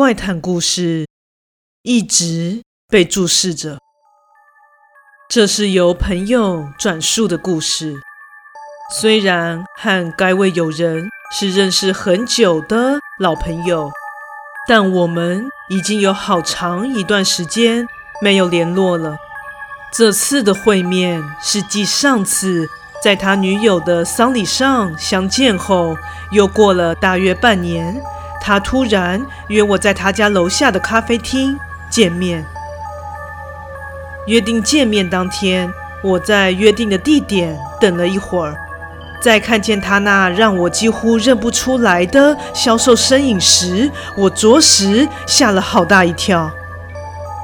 怪谈故事一直被注视着。这是由朋友转述的故事，虽然和该位友人是认识很久的老朋友，但我们已经有好长一段时间没有联络了。这次的会面是继上次在他女友的丧礼上相见后，又过了大约半年。他突然约我在他家楼下的咖啡厅见面。约定见面当天，我在约定的地点等了一会儿，在看见他那让我几乎认不出来的消瘦身影时，我着实吓了好大一跳。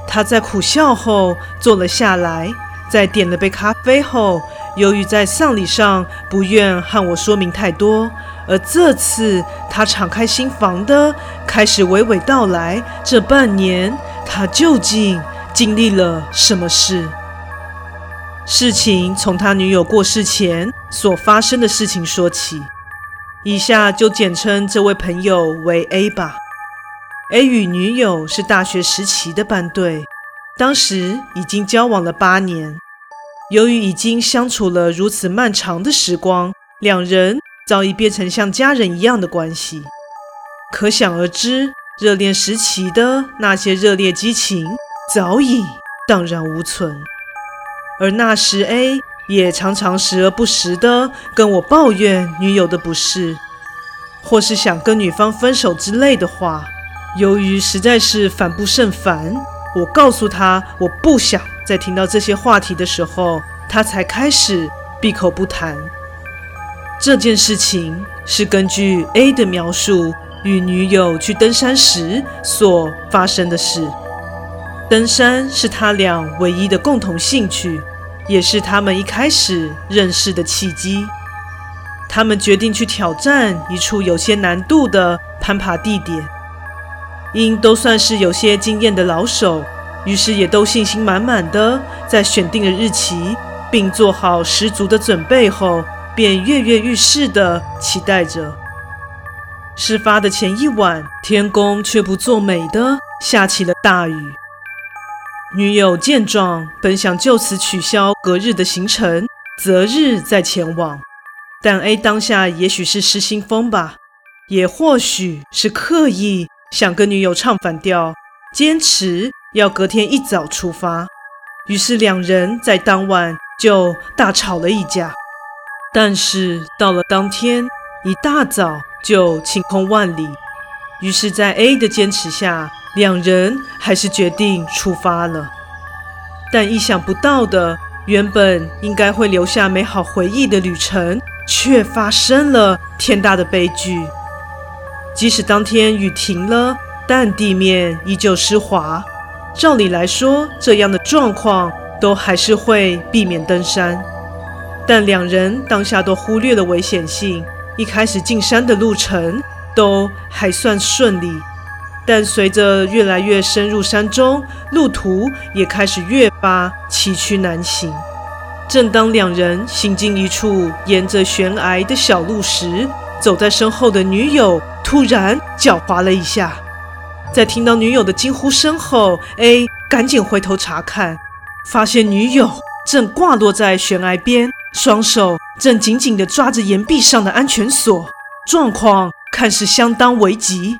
他在苦笑后坐了下来，在点了杯咖啡后，由于在丧礼上不愿和我说明太多。而这次，他敞开心房的开始娓娓道来，这半年他究竟经历了什么事？事情从他女友过世前所发生的事情说起，以下就简称这位朋友为 A 吧。A 与女友是大学时期的班对，当时已经交往了八年。由于已经相处了如此漫长的时光，两人。早已变成像家人一样的关系，可想而知，热恋时期的那些热烈激情早已荡然无存。而那时，A 也常常时而不时地跟我抱怨女友的不是，或是想跟女方分手之类的话。由于实在是烦不胜烦，我告诉他我不想再听到这些话题的时候，他才开始闭口不谈。这件事情是根据 A 的描述与女友去登山时所发生的事。登山是他俩唯一的共同兴趣，也是他们一开始认识的契机。他们决定去挑战一处有些难度的攀爬地点，因都算是有些经验的老手，于是也都信心满满的在选定了日期，并做好十足的准备后。便跃跃欲试地期待着。事发的前一晚，天公却不作美的下起了大雨。女友见状，本想就此取消隔日的行程，择日再前往。但 A 当下也许是失心疯吧，也或许是刻意想跟女友唱反调，坚持要隔天一早出发。于是两人在当晚就大吵了一架。但是到了当天一大早就晴空万里，于是，在 A 的坚持下，两人还是决定出发了。但意想不到的，原本应该会留下美好回忆的旅程，却发生了天大的悲剧。即使当天雨停了，但地面依旧湿滑。照理来说，这样的状况都还是会避免登山。但两人当下都忽略了危险性，一开始进山的路程都还算顺利，但随着越来越深入山中，路途也开始越发崎岖难行。正当两人行进一处沿着悬崖的小路时，走在身后的女友突然脚滑了一下，在听到女友的惊呼声后，A 赶紧回头查看，发现女友正挂落在悬崖边。双手正紧紧地抓着岩壁上的安全锁，状况看似相当危急。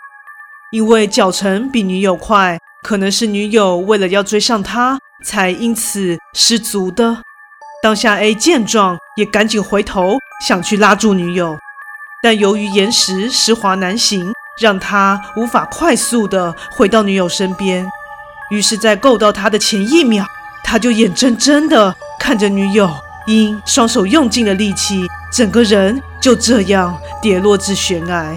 因为脚程比女友快，可能是女友为了要追上他，才因此失足的。当下 A 见状，也赶紧回头想去拉住女友，但由于岩石湿滑难行，让他无法快速地回到女友身边。于是，在够到他的前一秒，他就眼睁睁地看着女友。因双手用尽了力气，整个人就这样跌落至悬崖。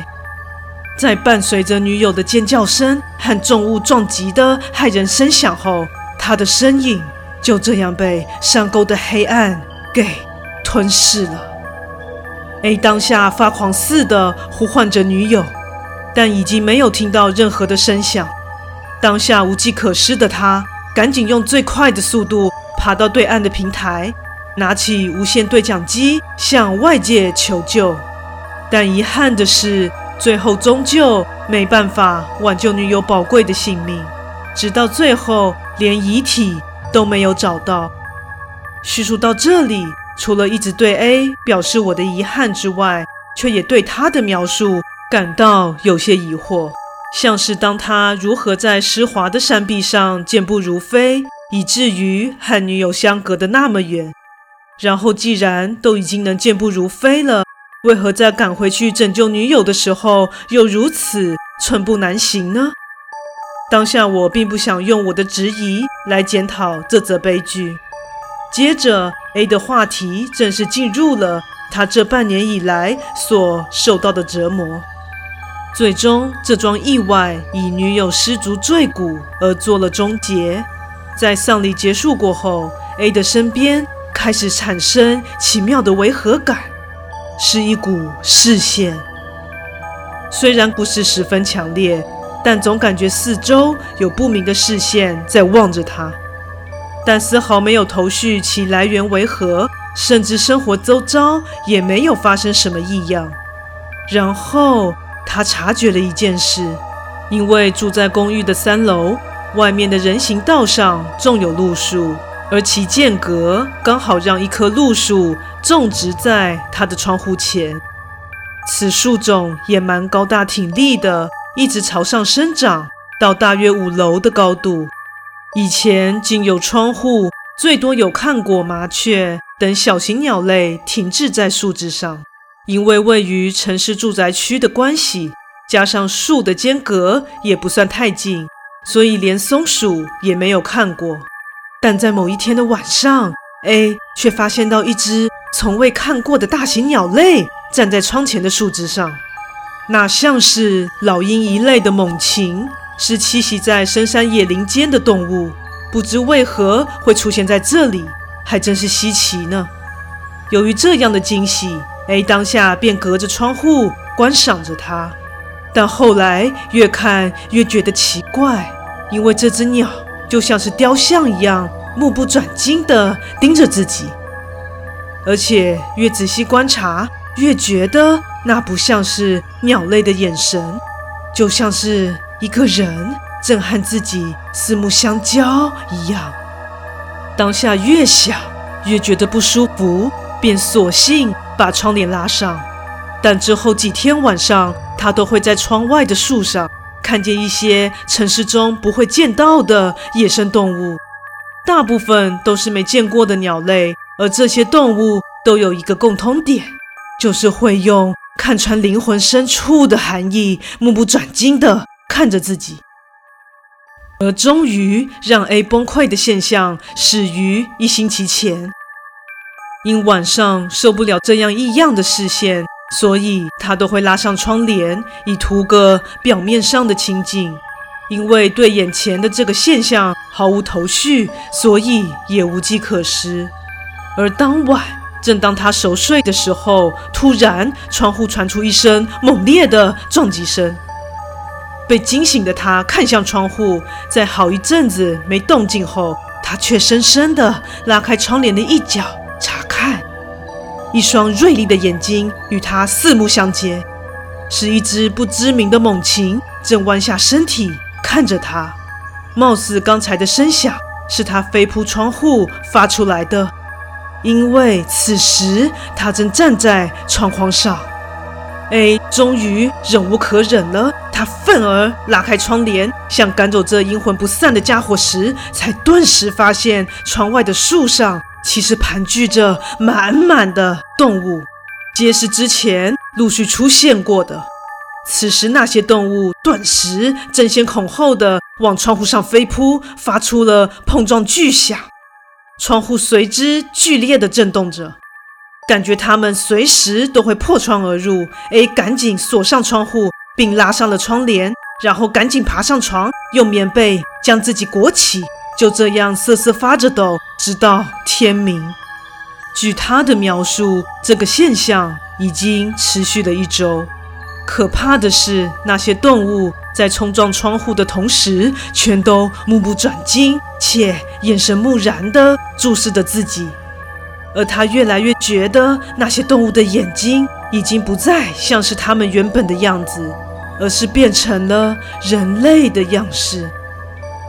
在伴随着女友的尖叫声和重物撞击的骇人声响后，他的身影就这样被山沟的黑暗给吞噬了。A 当下发狂似的呼唤着女友，但已经没有听到任何的声响。当下无计可施的他，赶紧用最快的速度爬到对岸的平台。拿起无线对讲机向外界求救，但遗憾的是，最后终究没办法挽救女友宝贵的性命，直到最后连遗体都没有找到。叙述到这里，除了一直对 A 表示我的遗憾之外，却也对他的描述感到有些疑惑，像是当他如何在湿滑的山壁上健步如飞，以至于和女友相隔的那么远。然后，既然都已经能健步如飞了，为何在赶回去拯救女友的时候又如此寸步难行呢？当下我并不想用我的质疑来检讨这则悲剧。接着，A 的话题正式进入了他这半年以来所受到的折磨。最终，这桩意外以女友失足坠谷而做了终结。在丧礼结束过后，A 的身边开始产生奇妙的违和感。是一股视线，虽然不是十分强烈，但总感觉四周有不明的视线在望着他，但丝毫没有头绪其来源为何，甚至生活周遭也没有发生什么异样。然后他察觉了一件事，因为住在公寓的三楼，外面的人行道上种有路树。而其间隔刚好让一棵路树种植在他的窗户前，此树种也蛮高大挺立的，一直朝上生长到大约五楼的高度。以前仅有窗户，最多有看过麻雀等小型鸟类停滞在树枝上。因为位于城市住宅区的关系，加上树的间隔也不算太近，所以连松鼠也没有看过。但在某一天的晚上，A 却发现到一只从未看过的大型鸟类站在窗前的树枝上，那像是老鹰一类的猛禽，是栖息在深山野林间的动物。不知为何会出现在这里，还真是稀奇呢。由于这样的惊喜，A 当下便隔着窗户观赏着它，但后来越看越觉得奇怪，因为这只鸟。就像是雕像一样，目不转睛地盯着自己，而且越仔细观察，越觉得那不像是鸟类的眼神，就像是一个人正和自己四目相交一样。当下越想越觉得不舒服，便索性把窗帘拉上。但之后几天晚上，他都会在窗外的树上。看见一些城市中不会见到的野生动物，大部分都是没见过的鸟类，而这些动物都有一个共通点，就是会用看穿灵魂深处的含义，目不转睛地看着自己。而终于让 A 崩溃的现象始于一星期前，因晚上受不了这样异样的视线。所以他都会拉上窗帘，以图个表面上的清静。因为对眼前的这个现象毫无头绪，所以也无计可施。而当晚，正当他熟睡的时候，突然窗户传出一声猛烈的撞击声。被惊醒的他看向窗户，在好一阵子没动静后，他却深深地拉开窗帘的一角。一双锐利的眼睛与他四目相接，是一只不知名的猛禽，正弯下身体看着他。貌似刚才的声响是他飞扑窗户发出来的，因为此时他正站在窗框上。A 终于忍无可忍了，他愤而拉开窗帘，想赶走这阴魂不散的家伙时，才顿时发现窗外的树上。其实盘踞着满满的动物，皆是之前陆续出现过的。此时，那些动物顿时争先恐后的往窗户上飞扑，发出了碰撞巨响，窗户随之剧烈的震动着，感觉它们随时都会破窗而入。A 赶紧锁上窗户，并拉上了窗帘，然后赶紧爬上床，用棉被将自己裹起。就这样瑟瑟发着抖，直到天明。据他的描述，这个现象已经持续了一周。可怕的是，那些动物在冲撞窗户的同时，全都目不转睛，且眼神木然地注视着自己。而他越来越觉得，那些动物的眼睛已经不再像是他们原本的样子，而是变成了人类的样式，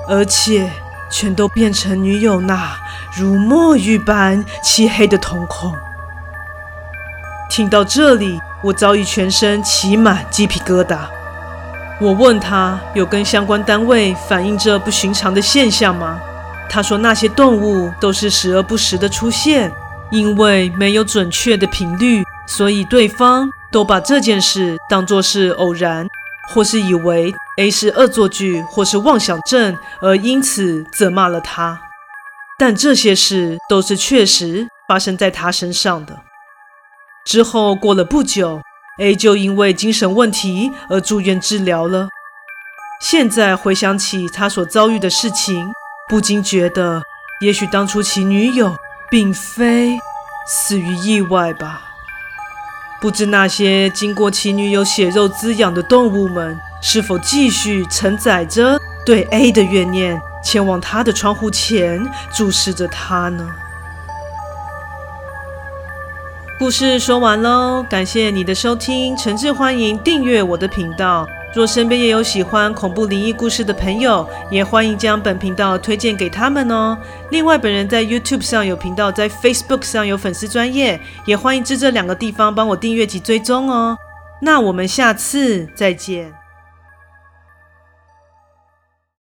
而且全都变成女友那如墨玉般漆黑的瞳孔。听到这里，我早已全身起满鸡皮疙瘩。我问他有跟相关单位反映这不寻常的现象吗？他说那些动物都是时而不时的出现，因为没有准确的频率，所以对方都把这件事当作是偶然。或是以为 A 是恶作剧，或是妄想症，而因此责骂了他。但这些事都是确实发生在他身上的。之后过了不久，A 就因为精神问题而住院治疗了。现在回想起他所遭遇的事情，不禁觉得，也许当初其女友并非死于意外吧。不知那些经过其女友血肉滋养的动物们，是否继续承载着对 A 的怨念，前往他的窗户前注视着他呢？故事说完喽，感谢你的收听，诚挚欢迎订阅我的频道。若身边也有喜欢恐怖灵异故事的朋友，也欢迎将本频道推荐给他们哦。另外，本人在 YouTube 上有频道，在 Facebook 上有粉丝专业，也欢迎至这两个地方帮我订阅及追踪哦。那我们下次再见。